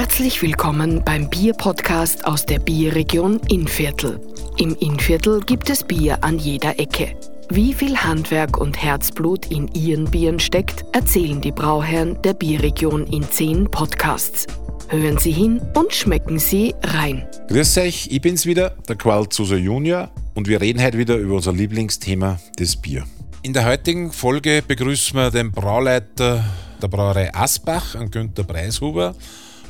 Herzlich willkommen beim Bierpodcast aus der Bierregion Innviertel. Im Innviertel gibt es Bier an jeder Ecke. Wie viel Handwerk und Herzblut in ihren Bieren steckt, erzählen die Brauherren der Bierregion in zehn Podcasts. Hören Sie hin und schmecken Sie rein. Grüß euch, ich bin's wieder, der Qual Zuser Junior und wir reden heute wieder über unser Lieblingsthema, das Bier. In der heutigen Folge begrüßen wir den Brauleiter der Brauerei Asbach, an Günter Preishuber.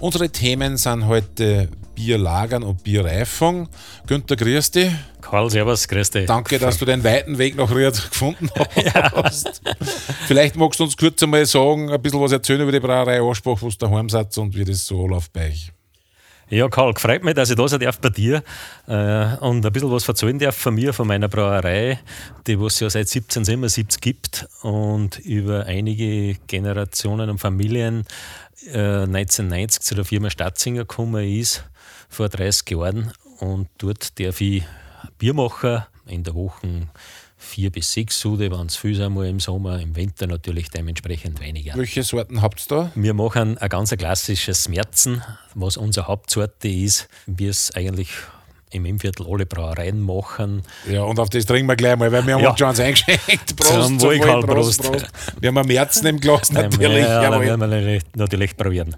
Unsere Themen sind heute Bierlagern und Bierreifung. Günther, grüß dich. Karl, servus, grüß dich. Danke, dass du den weiten Weg nach Ried gefunden hast. Ja. Vielleicht magst du uns kurz einmal sagen, ein bisschen was erzählen über die Brauerei Asbach, was daheim seid und wie das so läuft bei euch. Ja, Karl, freut mich, dass ich da sein darf bei dir äh, und ein bisschen was erzählen darf von mir, von meiner Brauerei, die es ja seit 1777 gibt und über einige Generationen und Familien äh, 1990 zu der Firma Stadtsinger gekommen ist, vor 30 Jahren. Und dort darf ich Bier machen in der Woche vier bis sechs Sude, wenn es viel sind im Sommer, im Winter natürlich dementsprechend weniger. Welche Sorten habt ihr da? Wir machen ein ganz klassisches Merzen, was unsere Hauptsorte ist, wie es eigentlich im Innviertel alle Brauereien machen. Ja, und auf das trinken wir gleich mal, weil wir haben ja. uns schon eins eingeschenkt. Prost, zum Wohl, Prost, Prost. Wir haben ein Merzen im Glas natürlich. Ja, ja, werden wir natürlich probieren.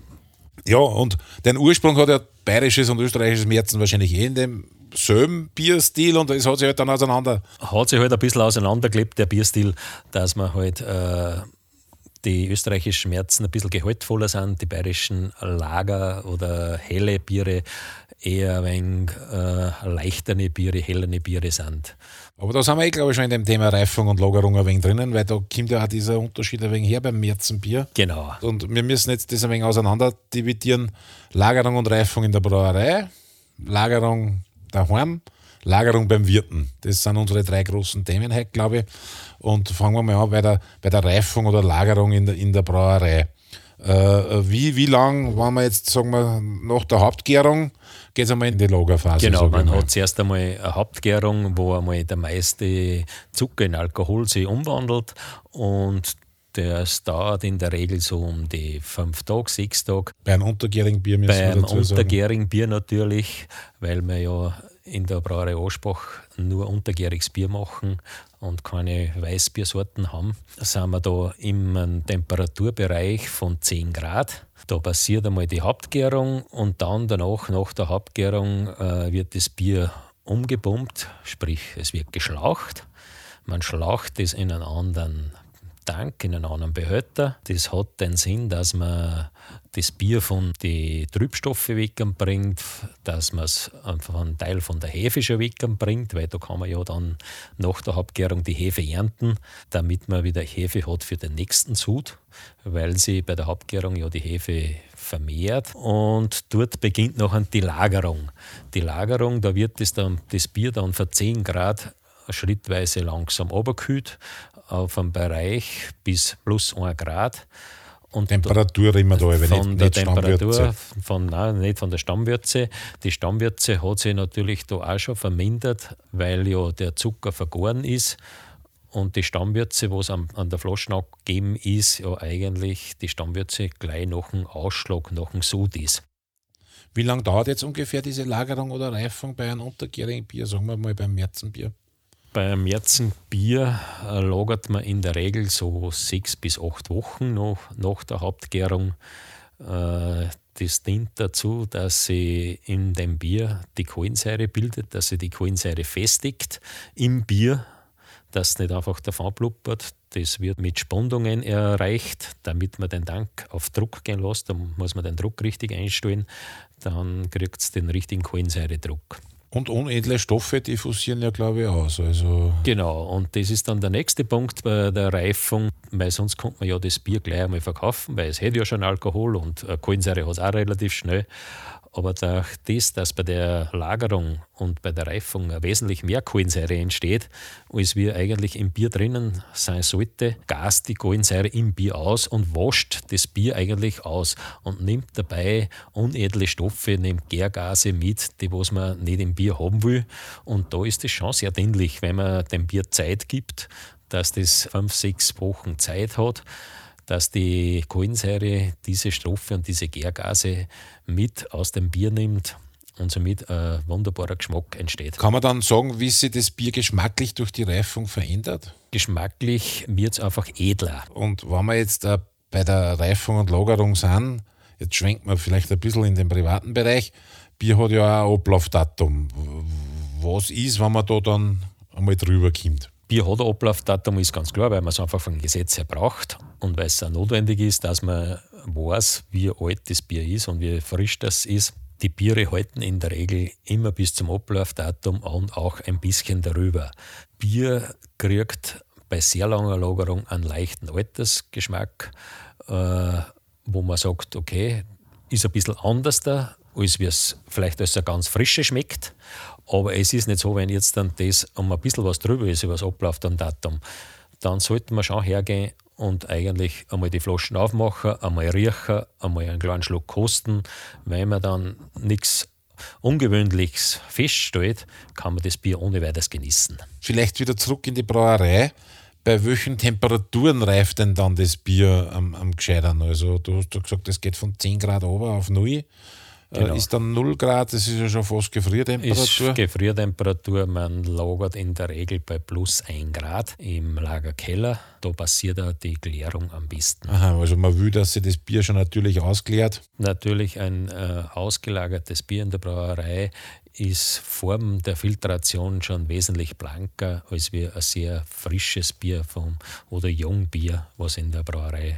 Ja, und den Ursprung hat ja bayerisches und österreichisches Merzen wahrscheinlich eh in dem selben Bierstil und es hat sich halt dann auseinander. Hat sich halt ein bisschen auseinandergelebt, der Bierstil, dass man halt äh, die österreichischen Merzen ein bisschen gehaltvoller sind, die bayerischen Lager oder helle Biere eher ein wenig äh, leichtere Biere, hellere Biere sind. Aber da sind wir, eh, glaube ich, schon in dem Thema Reifung und Lagerung ein wenig drinnen, weil da kommt ja auch dieser Unterschied ein wenig her beim Märzenbier. Genau. Und wir müssen jetzt das ein wenig auseinander dividieren. Lagerung und Reifung in der Brauerei, Lagerung daheim, Lagerung beim Wirten. Das sind unsere drei großen Themen heute, glaube ich. Und fangen wir mal an bei der, bei der Reifung oder Lagerung in der, in der Brauerei. Äh, wie wie lang waren wir jetzt, sagen wir, nach der Hauptgärung, geht es einmal in die Lagerphase? Genau, man hat zuerst einmal eine Hauptgärung, wo einmal der meiste Zucker in Alkohol sich umwandelt und das dauert in der Regel so um die fünf Tage, sechs Tage. Bei einem untergärigen Bier müssen Bei einem untergärigen Bier natürlich, weil wir ja in der Brauerei Aschbach nur untergäriges Bier machen und keine Weißbiersorten haben, sind wir da im Temperaturbereich von 10 Grad. Da passiert einmal die Hauptgärung und dann danach, nach der Hauptgärung, äh, wird das Bier umgepumpt, sprich es wird geschlaucht. Man schlaucht es in einen anderen Tank in einen anderen Behälter. Das hat den Sinn, dass man das Bier von den Trübstoffen wegbringt, dass man es einfach einen Teil von der Hefe schon wegbringt, weil da kann man ja dann nach der Abgärung die Hefe ernten, damit man wieder Hefe hat für den nächsten Sud, weil sie bei der Abgärung ja die Hefe vermehrt und dort beginnt noch die Lagerung. Die Lagerung, da wird das, dann, das Bier dann für 10 Grad schrittweise langsam runtergekühlt auf einem Bereich bis plus 1 Grad. Und Temperatur immer da, wenn von nicht, der nicht Temperatur, von, nein, nicht von der Stammwürze. Die Stammwürze hat sich natürlich da auch schon vermindert, weil ja der Zucker vergoren ist und die Stammwürze, was an, an der Flasche abgegeben ist, ja eigentlich die Stammwürze gleich nach dem Ausschlag, nach dem Sud ist. Wie lange dauert jetzt ungefähr diese Lagerung oder Reifung bei einem untergärigen Bier, sagen wir mal beim Märzenbier? Beim Märzenbier äh, lagert man in der Regel so sechs bis acht Wochen nach, nach der Hauptgärung. Äh, das dient dazu, dass sie in dem Bier die Kohlensäure bildet, dass sie die Kohlensäure festigt im Bier, dass nicht einfach davon blubbert. Das wird mit Spundungen erreicht, damit man den Tank auf Druck gehen lässt. Da muss man den Druck richtig einstellen. Dann kriegt es den richtigen Kohlensäuredruck. Und unedle Stoffe diffusieren ja, glaube ich, aus. Also genau, und das ist dann der nächste Punkt bei der Reifung, weil sonst kommt man ja das Bier gleich einmal verkaufen, weil es hätte ja schon Alkohol und Kohlensäure hat es auch relativ schnell. Aber durch das, dass bei der Lagerung und bei der Reifung wesentlich mehr Kohlensäure entsteht, als wir eigentlich im Bier drinnen sein sollte, gast die Kohlensäure im Bier aus und wascht das Bier eigentlich aus und nimmt dabei unedle Stoffe, nimmt Gärgase mit, die was man nicht im Bier haben will. Und da ist es schon sehr dienlich, wenn man dem Bier Zeit gibt, dass das fünf, sechs Wochen Zeit hat dass die Kohlensäure diese Stoffe und diese Gärgase mit aus dem Bier nimmt und somit ein wunderbarer Geschmack entsteht. Kann man dann sagen, wie sich das Bier geschmacklich durch die Reifung verändert? Geschmacklich wird es einfach edler. Und wenn wir jetzt äh, bei der Reifung und Lagerung sind, jetzt schwenkt man vielleicht ein bisschen in den privaten Bereich. Bier hat ja auch ein Ablaufdatum. Was ist, wenn man da dann einmal drüber kommt? Bier hat ein Ablaufdatum, ist ganz klar, weil man es einfach vom Gesetz her braucht und weil es auch notwendig ist, dass man weiß, wie alt das Bier ist und wie frisch das ist. Die Biere halten in der Regel immer bis zum Ablaufdatum und auch ein bisschen darüber. Bier kriegt bei sehr langer Lagerung einen leichten Altersgeschmack, äh, wo man sagt, okay, ist ein bisschen anders da, als wie es vielleicht als ein ganz frische schmeckt. Aber es ist nicht so, wenn jetzt dann das um ein bisschen was drüber ist über das Ablaufdatum, dann sollte man schon hergehen und eigentlich einmal die Flaschen aufmachen, einmal riechen, einmal einen kleinen Schluck kosten. Wenn man dann nichts Ungewöhnliches feststellt, kann man das Bier ohne weiteres genießen. Vielleicht wieder zurück in die Brauerei. Bei welchen Temperaturen reift denn dann das Bier am, am gescheitern? Also, du hast gesagt, das geht von 10 Grad runter auf 0. Genau. Ist dann 0 Grad, das ist ja schon fast Gefriertemperatur. Ist Gefriertemperatur, man lagert in der Regel bei plus 1 Grad im Lagerkeller. Da passiert auch die Klärung am besten. Aha, also man will, dass sich das Bier schon natürlich ausklärt. Natürlich ein äh, ausgelagertes Bier in der Brauerei ist Form der Filtration schon wesentlich blanker als wie ein sehr frisches Bier vom, oder Jungbier, was in der Brauerei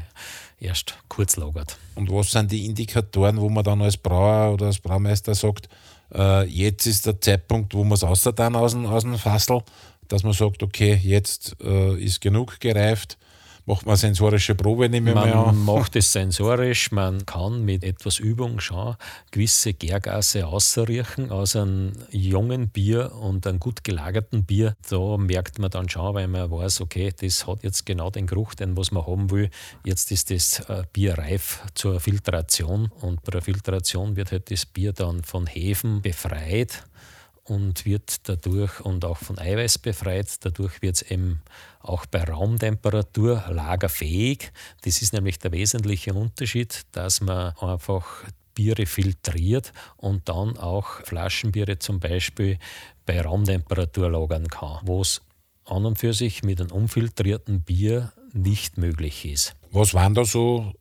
erst kurz lagert. Und was sind die Indikatoren, wo man dann als Brauer oder als Braumeister sagt, äh, jetzt ist der Zeitpunkt, wo man es außer dann aus dem, aus dem Fassel, dass man sagt, okay, jetzt äh, ist genug gereift, macht man sensorische Probe, nehme ich man mal an. Man macht es sensorisch, man kann mit etwas Übung schon gewisse Gärgase ausriechen aus einem jungen Bier und einem gut gelagerten Bier. Da merkt man dann schon, weil man weiß, okay, das hat jetzt genau den Geruch, den was man haben will. Jetzt ist das äh, Bier reif zur Filtration und bei der Filtration wird halt das Bier dann von Hefen befreit und wird dadurch und auch von Eiweiß befreit. Dadurch wird es eben auch bei Raumtemperatur lagerfähig. Das ist nämlich der wesentliche Unterschied, dass man einfach Biere filtriert und dann auch Flaschenbiere zum Beispiel bei Raumtemperatur lagern kann, wo es an und für sich mit einem unfiltrierten Bier nicht möglich ist. Was waren da so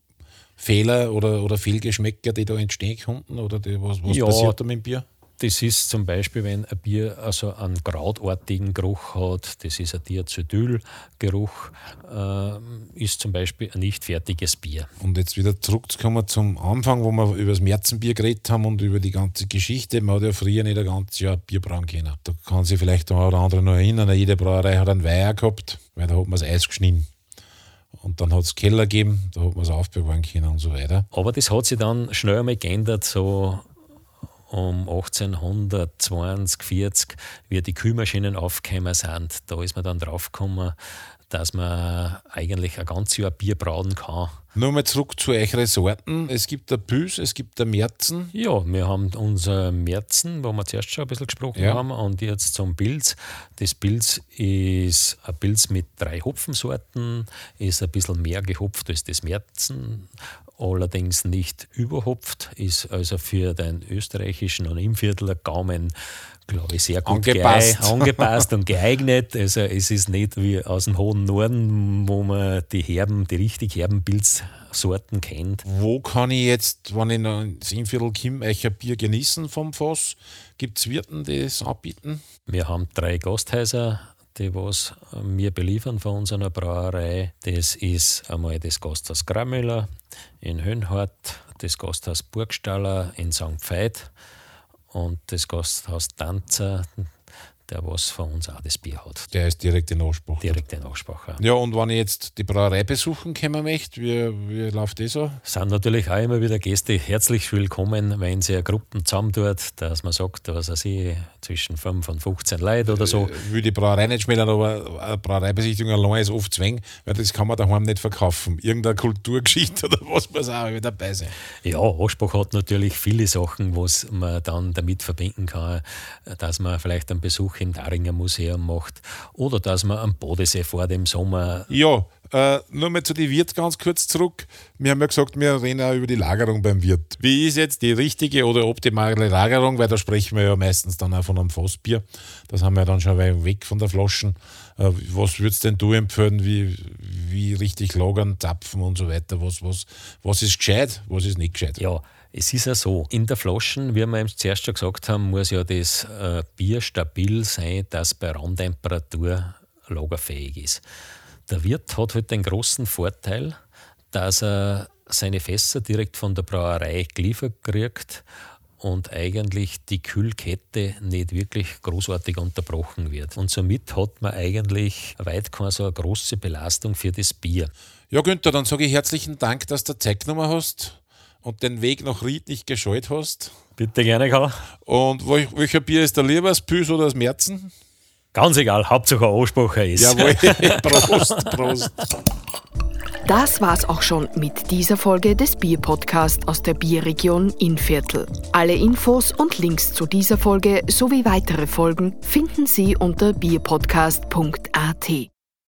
Fehler oder, oder Fehlgeschmäcker, die da entstehen konnten? Oder die, was, was ja, passiert da mit dem Bier? Das ist zum Beispiel, wenn ein Bier also einen krautartigen Geruch hat, das ist ein Diacetylgeruch, äh, ist zum Beispiel ein nicht fertiges Bier. Und jetzt wieder zurückzukommen zum Anfang, wo wir über das Märzenbier geredet haben und über die ganze Geschichte. Man hat ja früher nicht ein ganzes Jahr Bier brauen können. Da kann sich vielleicht der oder andere noch erinnern, jede Brauerei hat einen Weiher gehabt, weil da hat man das Eis geschnitten. Und dann hat es Keller gegeben, da hat man es aufbewahren können und so weiter. Aber das hat sich dann schnell einmal geändert, so um 1820, 40, wie die Kühlmaschinen aufgekommen sind, da ist man dann draufgekommen, dass man eigentlich ein ganzes Jahr Bier brauen kann. Nur mal zurück zu euren Sorten. Es gibt der Püs, es gibt der Märzen. Ja, wir haben unser Märzen, wo wir zuerst schon ein bisschen gesprochen ja. haben, und jetzt zum Pilz. Das Pilz ist ein Pilz mit drei Hopfensorten, ist ein bisschen mehr gehopft als das Märzen allerdings nicht überhopft, ist also für den österreichischen und im Viertler Gaumen, glaube ich, sehr gut angepasst. angepasst und geeignet. Also es ist nicht wie aus dem hohen Norden, wo man die herben, die richtig herben Pilzsorten kennt. Wo kann ich jetzt, wenn ich noch komme, euch ein Bier genießen vom Fass? Gibt es Wirten, die es anbieten? Wir haben drei Gasthäuser die was wir beliefern von unserer Brauerei. Das ist einmal das Gasthaus Grammüller in Höhenhart, das Gasthaus Burgstaller in St. Veit und das Gasthaus Tanzer, der was von uns auch das Bier hat. Der ist direkt in Anspruch. Direkt in Anspruch, ja. Ja, und wenn ich jetzt die Brauerei besuchen kommen möchte, wie, wie läuft das so? Sind natürlich auch immer wieder Gäste herzlich willkommen, wenn sie Gruppen zusammentut, dass man sagt, was weiß ich, zwischen 5 und 15 Leute oder so. Ich will die Brauerei nicht schmälern, aber eine Brauereibesichtigung allein ist oft zwäng, weil das kann man daheim nicht verkaufen. Irgendeine Kulturgeschichte oder was muss auch wieder dabei sein. Ja, Anspruch hat natürlich viele Sachen, was man dann damit verbinden kann, dass man vielleicht einen Besuch Besuch im Daringer Museum macht oder dass man am Bodensee vor dem Sommer. Ja, äh, nur mal zu den Wirt ganz kurz zurück. Wir haben ja gesagt, wir reden auch über die Lagerung beim Wirt. Wie ist jetzt die richtige oder optimale Lagerung? Weil da sprechen wir ja meistens dann auch von einem Fassbier. Das haben wir dann schon weg von der Flaschen. Äh, was würdest denn du empfehlen, wie, wie richtig lagern, zapfen und so weiter? Was, was, was ist gescheit, was ist nicht gescheit? Ja, es ist ja so, in der Flaschen, wie wir eben zuerst schon gesagt haben, muss ja das äh, Bier stabil sein, das bei Raumtemperatur lagerfähig ist. Der Wirt hat halt den großen Vorteil, dass er seine Fässer direkt von der Brauerei geliefert kriegt und eigentlich die Kühlkette nicht wirklich großartig unterbrochen wird. Und somit hat man eigentlich weit keine so eine große Belastung für das Bier. Ja, Günther, dann sage ich herzlichen Dank, dass du Zeit genommen hast und den Weg nach Ried nicht gescheut hast. Bitte gerne, Karl. Und welcher Bier ist der lieber, das Püs oder das Merzen? Ganz egal, Hauptsache ein Ansprache ist. Jawohl, Prost, Prost. Das war's auch schon mit dieser Folge des Bierpodcasts aus der Bierregion Innviertel. Alle Infos und Links zu dieser Folge sowie weitere Folgen finden Sie unter bierpodcast.at.